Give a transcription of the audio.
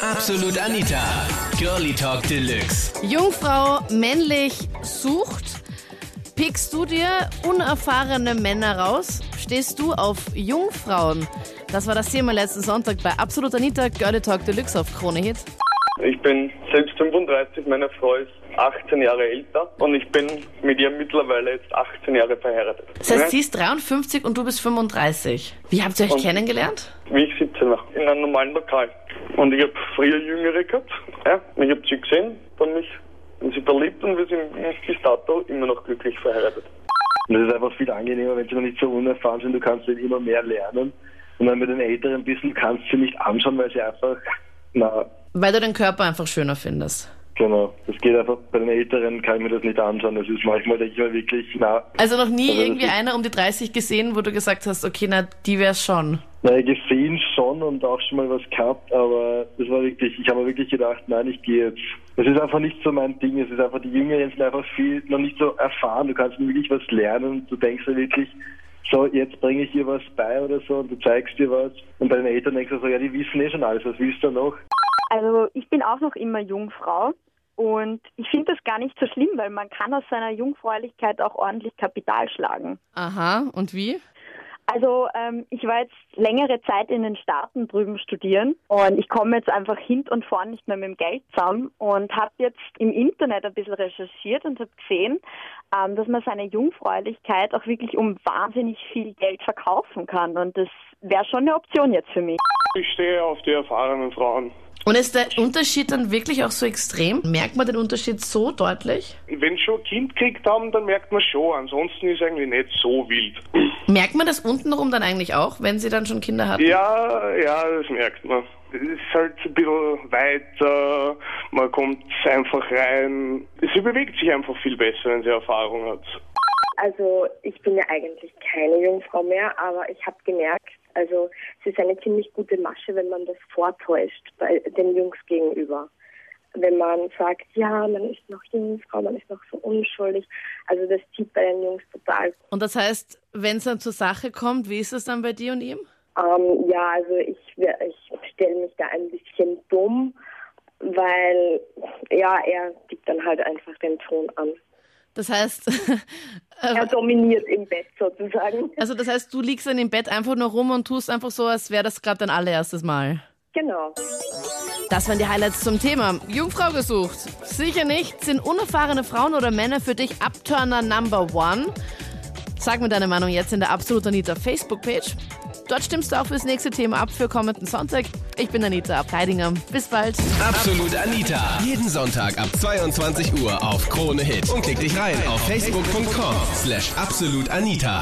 Absolut Anita. Girlie Talk Deluxe. Jungfrau männlich sucht. Pickst du dir unerfahrene Männer raus? Stehst du auf Jungfrauen? Das war das Thema letzten Sonntag bei Absolut Anita Girlie Talk Deluxe auf Krone Hit. Ich bin selbst 35, meine Frau ist 18 Jahre älter und ich bin mit ihr mittlerweile jetzt 18 Jahre verheiratet. Das heißt, sie ist 53 und du bist 35. Wie habt ihr euch Und- kennengelernt? Wie ich 17 war, in einem normalen Lokal. Und ich habe früher Jüngere gehabt. Ja, ich habe sie gesehen, dann mich in sie verliebt und wir sind bis dato immer noch glücklich verheiratet. Und es ist einfach viel angenehmer, wenn sie noch nicht so unerfahren sind. Du kannst dann immer mehr lernen. Und dann mit den Älteren bist, du kannst sie nicht anschauen, weil sie einfach, na, Weil du den Körper einfach schöner findest. Genau. Das geht einfach, bei den Älteren kann ich mir das nicht anschauen. Das ist manchmal, denke ich mal wirklich, na, Also noch nie das irgendwie einer um die 30 gesehen, wo du gesagt hast, okay, na, die wär's schon. na, gesehen schon und auch schon mal was gehabt, aber das war wirklich, ich habe mir wirklich gedacht, nein, ich gehe jetzt. Das ist einfach nicht so mein Ding. Es ist einfach, die Jüngeren sind einfach viel, noch nicht so erfahren. Du kannst wirklich was lernen. Du denkst ja wirklich, so, jetzt bringe ich ihr was bei oder so und du zeigst dir was. Und bei den Eltern denkst du so, ja, die wissen eh schon alles. Was willst du noch? Also ich bin auch noch immer Jungfrau und ich finde das gar nicht so schlimm, weil man kann aus seiner Jungfräulichkeit auch ordentlich Kapital schlagen. Aha, und wie? Also ähm, ich war jetzt längere Zeit in den Staaten drüben studieren und ich komme jetzt einfach hint und vorn nicht mehr mit dem Geld zusammen und habe jetzt im Internet ein bisschen recherchiert und habe gesehen, ähm, dass man seine Jungfräulichkeit auch wirklich um wahnsinnig viel Geld verkaufen kann und das wäre schon eine Option jetzt für mich. Ich stehe auf die erfahrenen Frauen. Und ist der Unterschied dann wirklich auch so extrem? Merkt man den Unterschied so deutlich? Wenn sie schon ein Kind gekriegt haben, dann merkt man schon. Ansonsten ist eigentlich nicht so wild. Merkt man das untenrum dann eigentlich auch, wenn sie dann schon Kinder hatten? Ja, ja, das merkt man. Es ist halt ein bisschen weiter, man kommt einfach rein. Sie bewegt sich einfach viel besser, wenn sie Erfahrung hat. Also ich bin ja eigentlich keine Jungfrau mehr, aber ich habe gemerkt, also es ist eine ziemlich gute Masche, wenn man das vortäuscht bei den Jungs gegenüber. Wenn man sagt, ja, man ist noch Jungfrau, man ist noch so unschuldig. Also das zieht bei den Jungs total. Und das heißt, wenn es dann zur Sache kommt, wie ist es dann bei dir und ihm? Ähm, ja, also ich, ich stelle mich da ein bisschen dumm, weil ja, er gibt dann halt einfach den Ton an. Das heißt, Er dominiert im Bett sozusagen. also das heißt, du liegst dann im Bett einfach nur rum und tust einfach so, als wäre das gerade dein allererstes Mal. Genau. Das waren die Highlights zum Thema. Jungfrau gesucht. Sicher nicht. Sind unerfahrene Frauen oder Männer für dich Upturner Number One? Sag mir deine Meinung jetzt in der Absolut Anita Facebook-Page. Dort stimmst du auch fürs nächste Thema ab für kommenden Sonntag. Ich bin Anita Abteidinger. Bis bald. Absolut Anita. Jeden Sonntag ab 22 Uhr auf Krone Hit. Und klick dich rein auf facebook.com slash absolutanita.